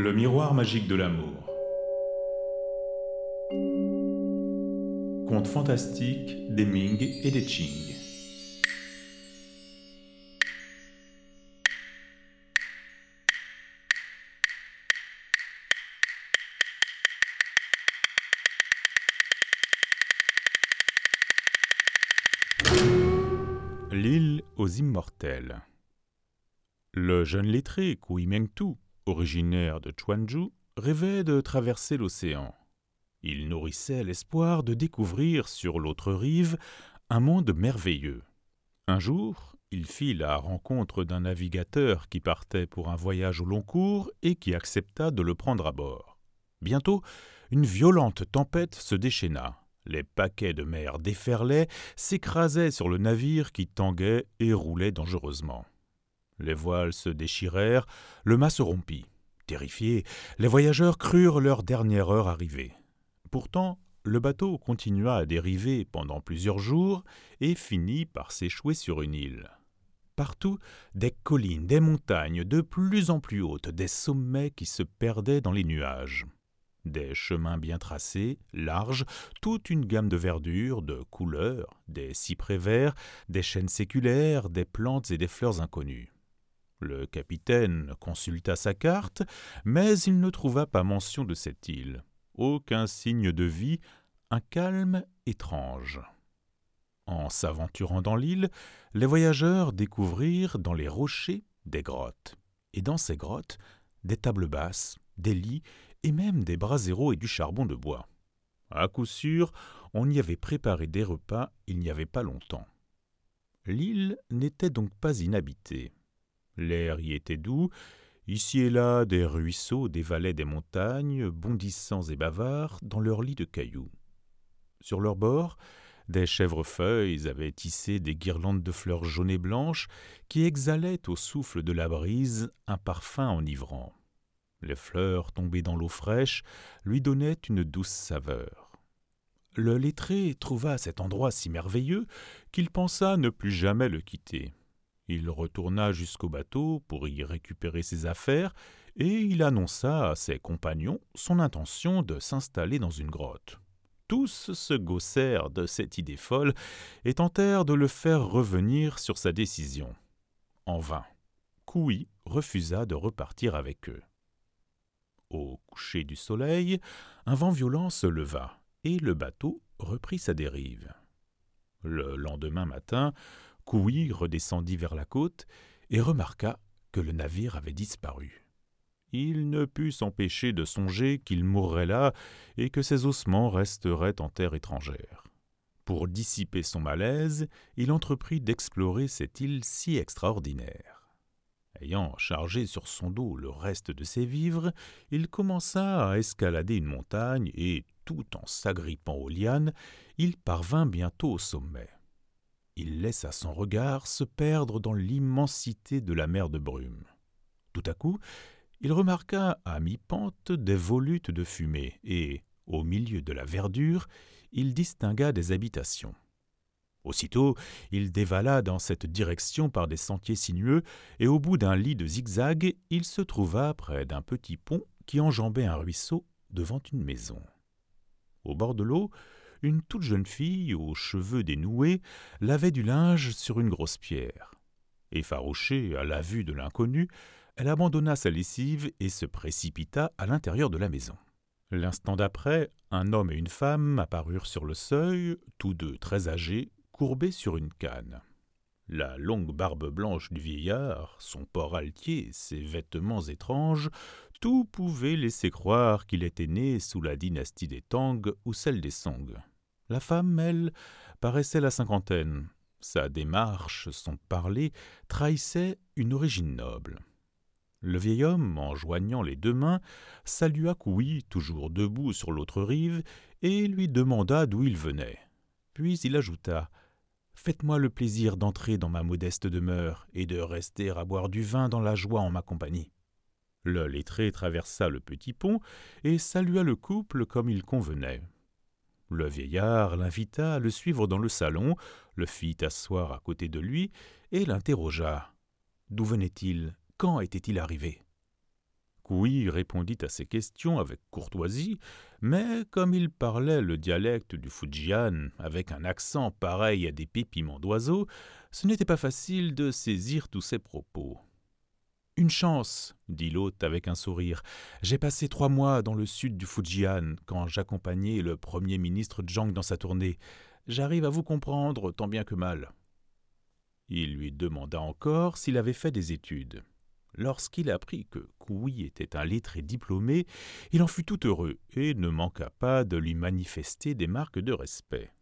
Le miroir magique de l'amour. Conte fantastique des Ming et des Qing. L'île aux immortels. Le jeune lettré Kui Mengtu, originaire de Chuanzhou, rêvait de traverser l'océan. Il nourrissait l'espoir de découvrir sur l'autre rive un monde merveilleux. Un jour, il fit la rencontre d'un navigateur qui partait pour un voyage au long cours et qui accepta de le prendre à bord. Bientôt, une violente tempête se déchaîna. Les paquets de mer déferlaient, s'écrasaient sur le navire qui tanguait et roulait dangereusement. Les voiles se déchirèrent, le mât se rompit. Terrifiés, les voyageurs crurent leur dernière heure arrivée. Pourtant, le bateau continua à dériver pendant plusieurs jours et finit par s'échouer sur une île. Partout, des collines, des montagnes de plus en plus hautes, des sommets qui se perdaient dans les nuages. Des chemins bien tracés, larges, toute une gamme de verdure, de couleurs, des cyprès verts, des chênes séculaires, des plantes et des fleurs inconnues. Le capitaine consulta sa carte, mais il ne trouva pas mention de cette île. Aucun signe de vie, un calme étrange. En s'aventurant dans l'île, les voyageurs découvrirent dans les rochers des grottes, et dans ces grottes des tables basses, des lits et même des braseros et du charbon de bois. À coup sûr, on y avait préparé des repas il n'y avait pas longtemps. L'île n'était donc pas inhabitée. L'air y était doux, ici et là des ruisseaux dévalaient des montagnes, bondissants et bavards, dans leurs lits de cailloux. Sur leurs bords, des chèvrefeuilles avaient tissé des guirlandes de fleurs jaunes et blanches qui exhalaient au souffle de la brise un parfum enivrant. Les fleurs tombées dans l'eau fraîche lui donnaient une douce saveur. Le lettré trouva cet endroit si merveilleux qu'il pensa ne plus jamais le quitter. Il retourna jusqu'au bateau pour y récupérer ses affaires et il annonça à ses compagnons son intention de s'installer dans une grotte. Tous se gaussèrent de cette idée folle et tentèrent de le faire revenir sur sa décision. En vain. Koui refusa de repartir avec eux. Au coucher du soleil, un vent violent se leva, et le bateau reprit sa dérive. Le lendemain matin, Koui redescendit vers la côte et remarqua que le navire avait disparu. Il ne put s'empêcher de songer qu'il mourrait là et que ses ossements resteraient en terre étrangère. Pour dissiper son malaise, il entreprit d'explorer cette île si extraordinaire. Ayant chargé sur son dos le reste de ses vivres, il commença à escalader une montagne et, tout en s'agrippant aux lianes, il parvint bientôt au sommet. Il laissa son regard se perdre dans l'immensité de la mer de brume. Tout à coup, il remarqua à mi-pente des volutes de fumée et, au milieu de la verdure, il distingua des habitations. Aussitôt, il dévala dans cette direction par des sentiers sinueux, et au bout d'un lit de zigzag, il se trouva près d'un petit pont qui enjambait un ruisseau devant une maison. Au bord de l'eau, une toute jeune fille, aux cheveux dénoués, lavait du linge sur une grosse pierre. Effarouchée à la vue de l'inconnu, elle abandonna sa lessive et se précipita à l'intérieur de la maison. L'instant d'après, un homme et une femme apparurent sur le seuil, tous deux très âgés, courbé sur une canne. La longue barbe blanche du vieillard, son port altier, ses vêtements étranges, tout pouvait laisser croire qu'il était né sous la dynastie des Tang ou celle des Song. La femme, elle, paraissait la cinquantaine. Sa démarche, son parler, trahissait une origine noble. Le vieil homme, en joignant les deux mains, salua Koui, toujours debout sur l'autre rive, et lui demanda d'où il venait. Puis il ajouta Faites-moi le plaisir d'entrer dans ma modeste demeure et de rester à boire du vin dans la joie en ma compagnie. Le lettré traversa le petit pont et salua le couple comme il convenait. Le vieillard l'invita à le suivre dans le salon, le fit asseoir à côté de lui et l'interrogea. D'où venait-il? Quand était-il arrivé? Koui répondit à ces questions avec courtoisie, mais comme il parlait le dialecte du Fujian avec un accent pareil à des pépiments d'oiseaux, ce n'était pas facile de saisir tous ses propos. Une chance, dit l'hôte avec un sourire. J'ai passé trois mois dans le sud du Fujian quand j'accompagnais le premier ministre Zhang dans sa tournée. J'arrive à vous comprendre tant bien que mal. Il lui demanda encore s'il avait fait des études. Lorsqu'il apprit que Koui était un lettré diplômé, il en fut tout heureux et ne manqua pas de lui manifester des marques de respect.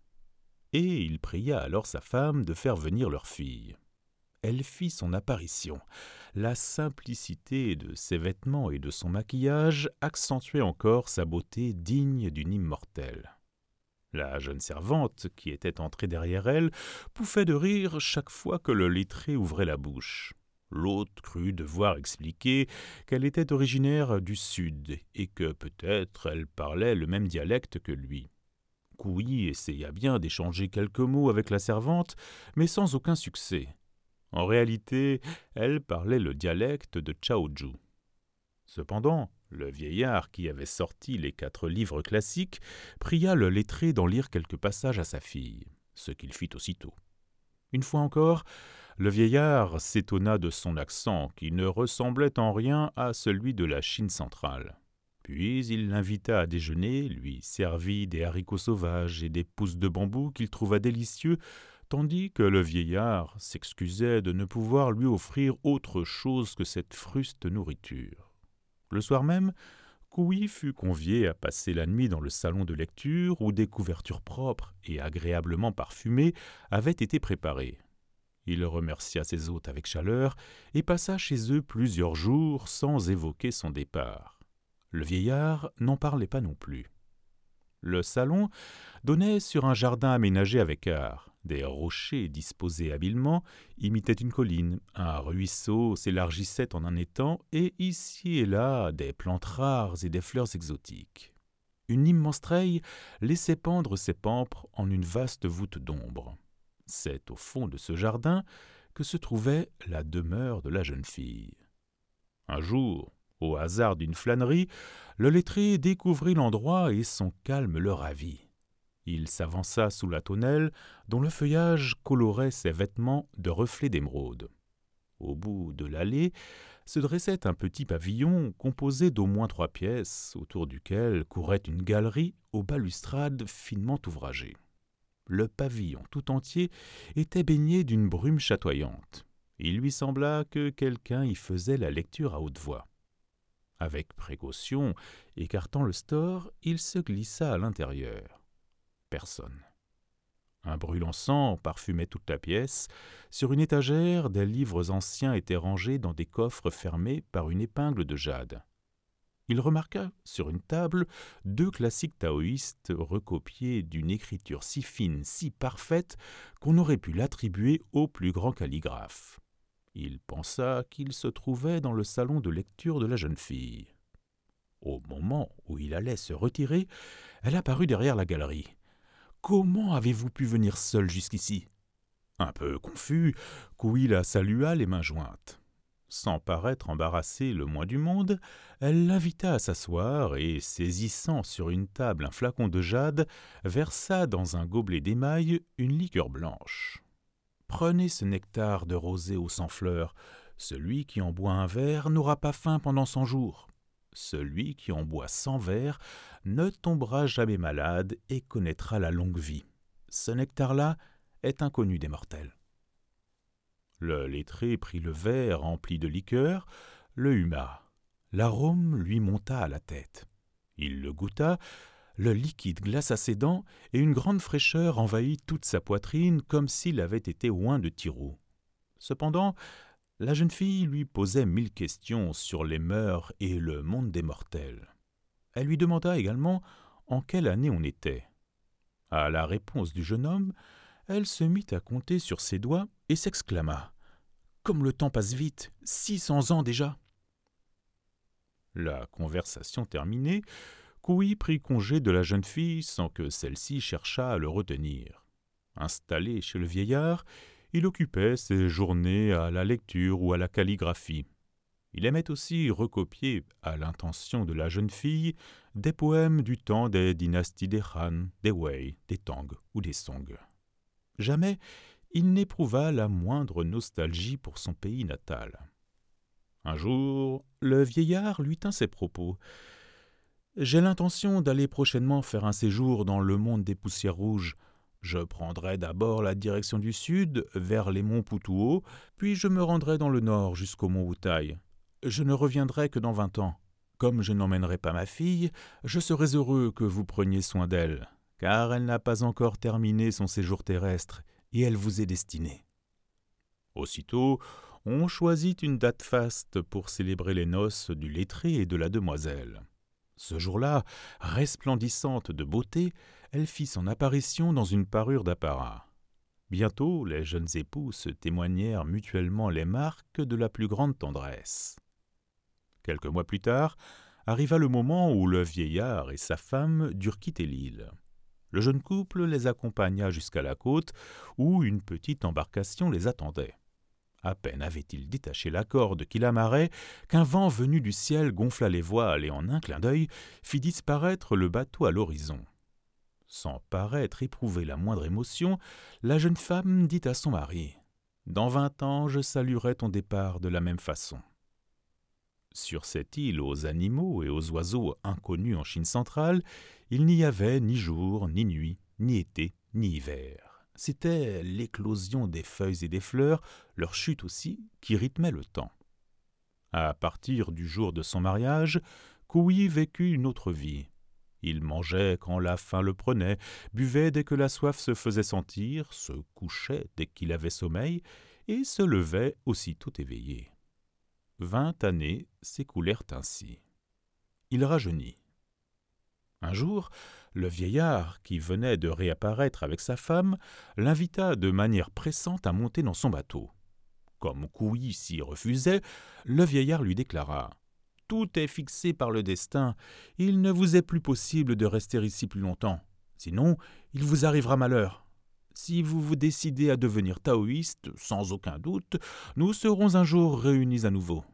Et il pria alors sa femme de faire venir leur fille. Elle fit son apparition. La simplicité de ses vêtements et de son maquillage accentuait encore sa beauté digne d'une immortelle. La jeune servante, qui était entrée derrière elle, pouffait de rire chaque fois que le lettré ouvrait la bouche. L'hôte crut devoir expliquer qu'elle était originaire du Sud et que peut-être elle parlait le même dialecte que lui. Couy essaya bien d'échanger quelques mots avec la servante, mais sans aucun succès. En réalité, elle parlait le dialecte de Chaoju. Cependant, le vieillard qui avait sorti les quatre livres classiques pria le lettré d'en lire quelques passages à sa fille, ce qu'il fit aussitôt. Une fois encore, le vieillard s'étonna de son accent qui ne ressemblait en rien à celui de la Chine centrale. Puis il l'invita à déjeuner, lui servit des haricots sauvages et des pousses de bambou qu'il trouva délicieux, tandis que le vieillard s'excusait de ne pouvoir lui offrir autre chose que cette fruste nourriture. Le soir même, Koui fut convié à passer la nuit dans le salon de lecture où des couvertures propres et agréablement parfumées avaient été préparées. Il remercia ses hôtes avec chaleur et passa chez eux plusieurs jours sans évoquer son départ. Le vieillard n'en parlait pas non plus. Le salon donnait sur un jardin aménagé avec art. Des rochers disposés habilement imitaient une colline, un ruisseau s'élargissait en un étang, et ici et là des plantes rares et des fleurs exotiques. Une immense treille laissait pendre ses pampres en une vaste voûte d'ombre. C'est au fond de ce jardin que se trouvait la demeure de la jeune fille. Un jour, au hasard d'une flânerie, le lettré découvrit l'endroit et son calme le ravit. Il s'avança sous la tonnelle, dont le feuillage colorait ses vêtements de reflets d'émeraude. Au bout de l'allée se dressait un petit pavillon composé d'au moins trois pièces, autour duquel courait une galerie aux balustrades finement ouvragées le pavillon tout entier était baigné d'une brume chatoyante. Il lui sembla que quelqu'un y faisait la lecture à haute voix. Avec précaution, écartant le store, il se glissa à l'intérieur. Personne. Un brûlant sang parfumait toute la pièce. Sur une étagère, des livres anciens étaient rangés dans des coffres fermés par une épingle de jade il remarqua sur une table deux classiques taoïstes recopiés d'une écriture si fine, si parfaite, qu'on aurait pu l'attribuer au plus grand calligraphe. Il pensa qu'il se trouvait dans le salon de lecture de la jeune fille. Au moment où il allait se retirer, elle apparut derrière la galerie. Comment avez-vous pu venir seul jusqu'ici? Un peu confus, Kouil la salua les mains jointes. Sans paraître embarrassée le moins du monde, elle l'invita à s'asseoir et, saisissant sur une table un flacon de jade, versa dans un gobelet d'émail une liqueur blanche. Prenez ce nectar de rosée aux cent fleurs. Celui qui en boit un verre n'aura pas faim pendant cent jours. Celui qui en boit cent verres ne tombera jamais malade et connaîtra la longue vie. Ce nectar-là est inconnu des mortels. Le lettré prit le verre rempli de liqueur, le huma. L'arôme lui monta à la tête. Il le goûta, le liquide glaça ses dents et une grande fraîcheur envahit toute sa poitrine comme s'il avait été oint de tiro. Cependant, la jeune fille lui posait mille questions sur les mœurs et le monde des mortels. Elle lui demanda également en quelle année on était. À la réponse du jeune homme, elle se mit à compter sur ses doigts et s'exclama. Comme le temps passe vite, six cents ans déjà. La conversation terminée, Koui prit congé de la jeune fille sans que celle-ci cherchât à le retenir. Installé chez le vieillard, il occupait ses journées à la lecture ou à la calligraphie. Il aimait aussi recopier, à l'intention de la jeune fille, des poèmes du temps des dynasties des Han, des Wei, des Tang ou des Song. Jamais il n'éprouva la moindre nostalgie pour son pays natal. Un jour, le vieillard lui tint ses propos. J'ai l'intention d'aller prochainement faire un séjour dans le monde des poussières rouges. Je prendrai d'abord la direction du sud, vers les monts Putuo, puis je me rendrai dans le nord jusqu'au mont Wutai. Je ne reviendrai que dans vingt ans. Comme je n'emmènerai pas ma fille, je serais heureux que vous preniez soin d'elle, car elle n'a pas encore terminé son séjour terrestre, et elle vous est destinée. Aussitôt, on choisit une date faste pour célébrer les noces du lettré et de la demoiselle. Ce jour-là, resplendissante de beauté, elle fit son apparition dans une parure d'apparat. Bientôt, les jeunes époux témoignèrent mutuellement les marques de la plus grande tendresse. Quelques mois plus tard, arriva le moment où le vieillard et sa femme durent quitter l'île. Le jeune couple les accompagna jusqu'à la côte, où une petite embarcation les attendait. À peine avait-il détaché la corde qui l'amarrait qu'un vent venu du ciel gonfla les voiles et en un clin d'œil fit disparaître le bateau à l'horizon. Sans paraître éprouver la moindre émotion, la jeune femme dit à son mari Dans vingt ans, je saluerai ton départ de la même façon. Sur cette île aux animaux et aux oiseaux inconnus en Chine centrale, il n'y avait ni jour, ni nuit, ni été, ni hiver c'était l'éclosion des feuilles et des fleurs, leur chute aussi, qui rythmait le temps. À partir du jour de son mariage, Kouyi vécut une autre vie. Il mangeait quand la faim le prenait, buvait dès que la soif se faisait sentir, se couchait dès qu'il avait sommeil, et se levait aussitôt éveillé. Vingt années s'écoulèrent ainsi. Il rajeunit. Un jour, le vieillard, qui venait de réapparaître avec sa femme, l'invita de manière pressante à monter dans son bateau. Comme Couilly s'y refusait, le vieillard lui déclara Tout est fixé par le destin. Il ne vous est plus possible de rester ici plus longtemps. Sinon, il vous arrivera malheur. Si vous vous décidez à devenir taoïste, sans aucun doute, nous serons un jour réunis à nouveau.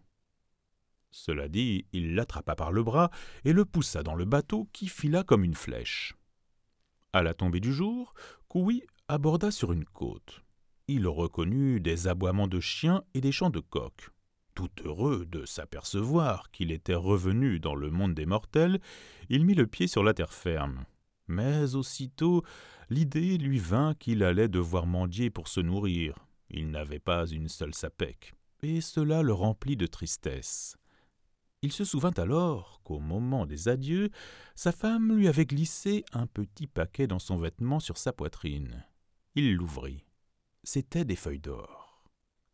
Cela dit, il l'attrapa par le bras et le poussa dans le bateau qui fila comme une flèche. À la tombée du jour, Koui aborda sur une côte. Il reconnut des aboiements de chiens et des chants de coqs. Tout heureux de s'apercevoir qu'il était revenu dans le monde des mortels, il mit le pied sur la terre ferme. Mais aussitôt, l'idée lui vint qu'il allait devoir mendier pour se nourrir. Il n'avait pas une seule sapèque, et cela le remplit de tristesse. Il se souvint alors qu'au moment des adieux, sa femme lui avait glissé un petit paquet dans son vêtement sur sa poitrine. Il l'ouvrit. C'étaient des feuilles d'or.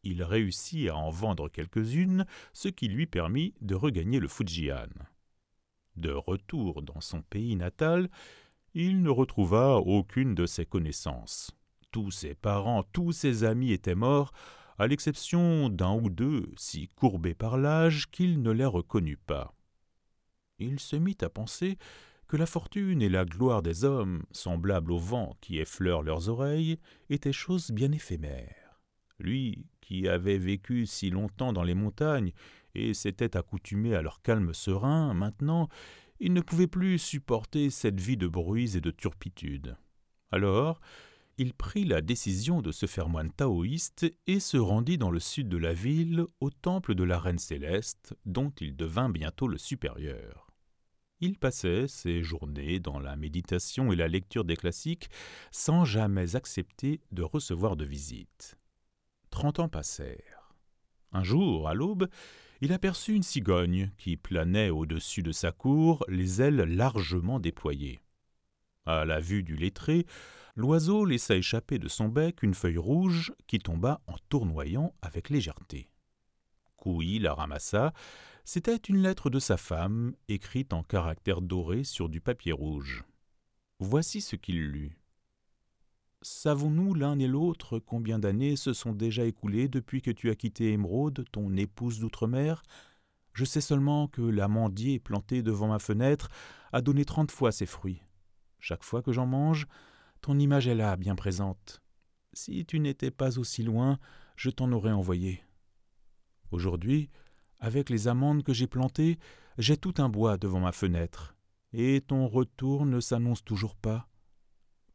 Il réussit à en vendre quelques-unes, ce qui lui permit de regagner le Fujian. De retour dans son pays natal, il ne retrouva aucune de ses connaissances. Tous ses parents, tous ses amis étaient morts, à l'exception d'un ou deux si courbés par l'âge qu'il ne les reconnut pas. Il se mit à penser que la fortune et la gloire des hommes, semblables au vent qui effleure leurs oreilles, étaient choses bien éphémères. Lui, qui avait vécu si longtemps dans les montagnes et s'était accoutumé à leur calme serein, maintenant, il ne pouvait plus supporter cette vie de bruits et de turpitude. Alors, il prit la décision de se faire moine taoïste et se rendit dans le sud de la ville au temple de la Reine céleste, dont il devint bientôt le supérieur. Il passait ses journées dans la méditation et la lecture des classiques sans jamais accepter de recevoir de visite. Trente ans passèrent. Un jour, à l'aube, il aperçut une cigogne qui planait au-dessus de sa cour, les ailes largement déployées. À la vue du lettré, l'oiseau laissa échapper de son bec une feuille rouge qui tomba en tournoyant avec légèreté. Couy la ramassa. C'était une lettre de sa femme, écrite en caractères dorés sur du papier rouge. Voici ce qu'il lut. Savons-nous l'un et l'autre combien d'années se sont déjà écoulées depuis que tu as quitté Émeraude, ton épouse d'outre-mer? Je sais seulement que l'amandier planté devant ma fenêtre a donné trente fois ses fruits. Chaque fois que j'en mange, ton image est là, bien présente. Si tu n'étais pas aussi loin, je t'en aurais envoyé. Aujourd'hui, Avec les amandes que j'ai plantées, j'ai tout un bois devant ma fenêtre. Et ton retour ne s'annonce toujours pas.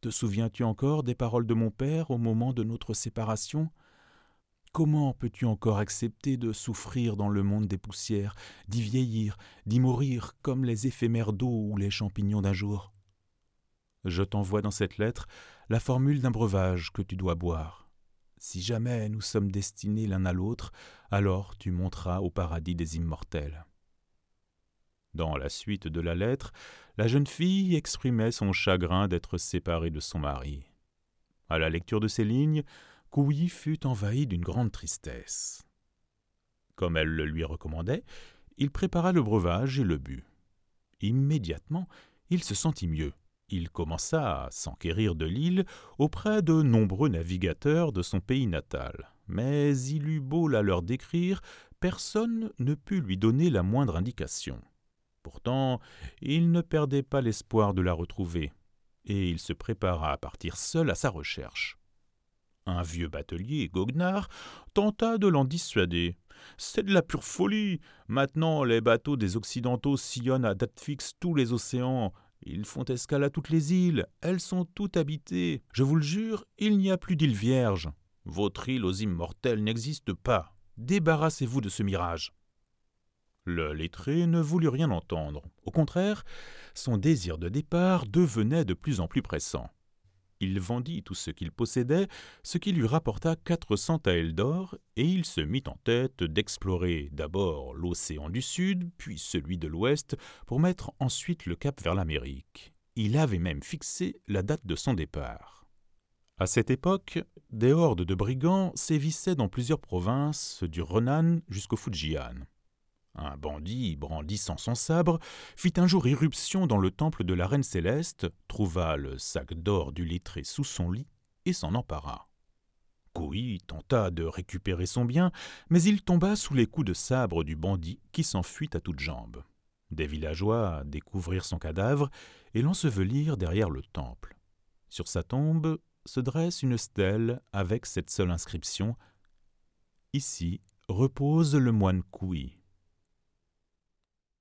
Te souviens-tu encore des paroles de mon père au moment de notre séparation? Comment peux-tu encore accepter de souffrir dans le monde des poussières, d'y vieillir, d'y mourir comme les éphémères d'eau ou les champignons d'un jour? Je t'envoie dans cette lettre la formule d'un breuvage que tu dois boire. Si jamais nous sommes destinés l'un à l'autre, alors tu monteras au paradis des immortels. Dans la suite de la lettre, la jeune fille exprimait son chagrin d'être séparée de son mari. À la lecture de ces lignes, Couilly fut envahi d'une grande tristesse. Comme elle le lui recommandait, il prépara le breuvage et le but. Immédiatement, il se sentit mieux. Il commença à s'enquérir de l'île auprès de nombreux navigateurs de son pays natal. Mais il eut beau la leur décrire, personne ne put lui donner la moindre indication. Pourtant, il ne perdait pas l'espoir de la retrouver, et il se prépara à partir seul à sa recherche. Un vieux batelier, Goguenard, tenta de l'en dissuader. C'est de la pure folie. Maintenant, les bateaux des Occidentaux sillonnent à date fixe tous les océans. Ils font escale à toutes les îles. Elles sont toutes habitées. Je vous le jure, il n'y a plus d'îles vierges. Votre île aux immortels n'existe pas. Débarrassez-vous de ce mirage. Le lettré ne voulut rien entendre. Au contraire, son désir de départ devenait de plus en plus pressant. Il vendit tout ce qu'il possédait, ce qui lui rapporta quatre cents taels d'or, et il se mit en tête d'explorer d'abord l'océan du Sud, puis celui de l'Ouest, pour mettre ensuite le cap vers l'Amérique. Il avait même fixé la date de son départ. À cette époque, des hordes de brigands sévissaient dans plusieurs provinces, du Renan jusqu'au Fujian. Un bandit, brandissant son sabre, fit un jour irruption dans le temple de la Reine Céleste, trouva le sac d'or du lettré sous son lit et s'en empara. Kui tenta de récupérer son bien, mais il tomba sous les coups de sabre du bandit qui s'enfuit à toutes jambes. Des villageois découvrirent son cadavre et l'ensevelirent derrière le temple. Sur sa tombe se dresse une stèle avec cette seule inscription Ici repose le moine Kui.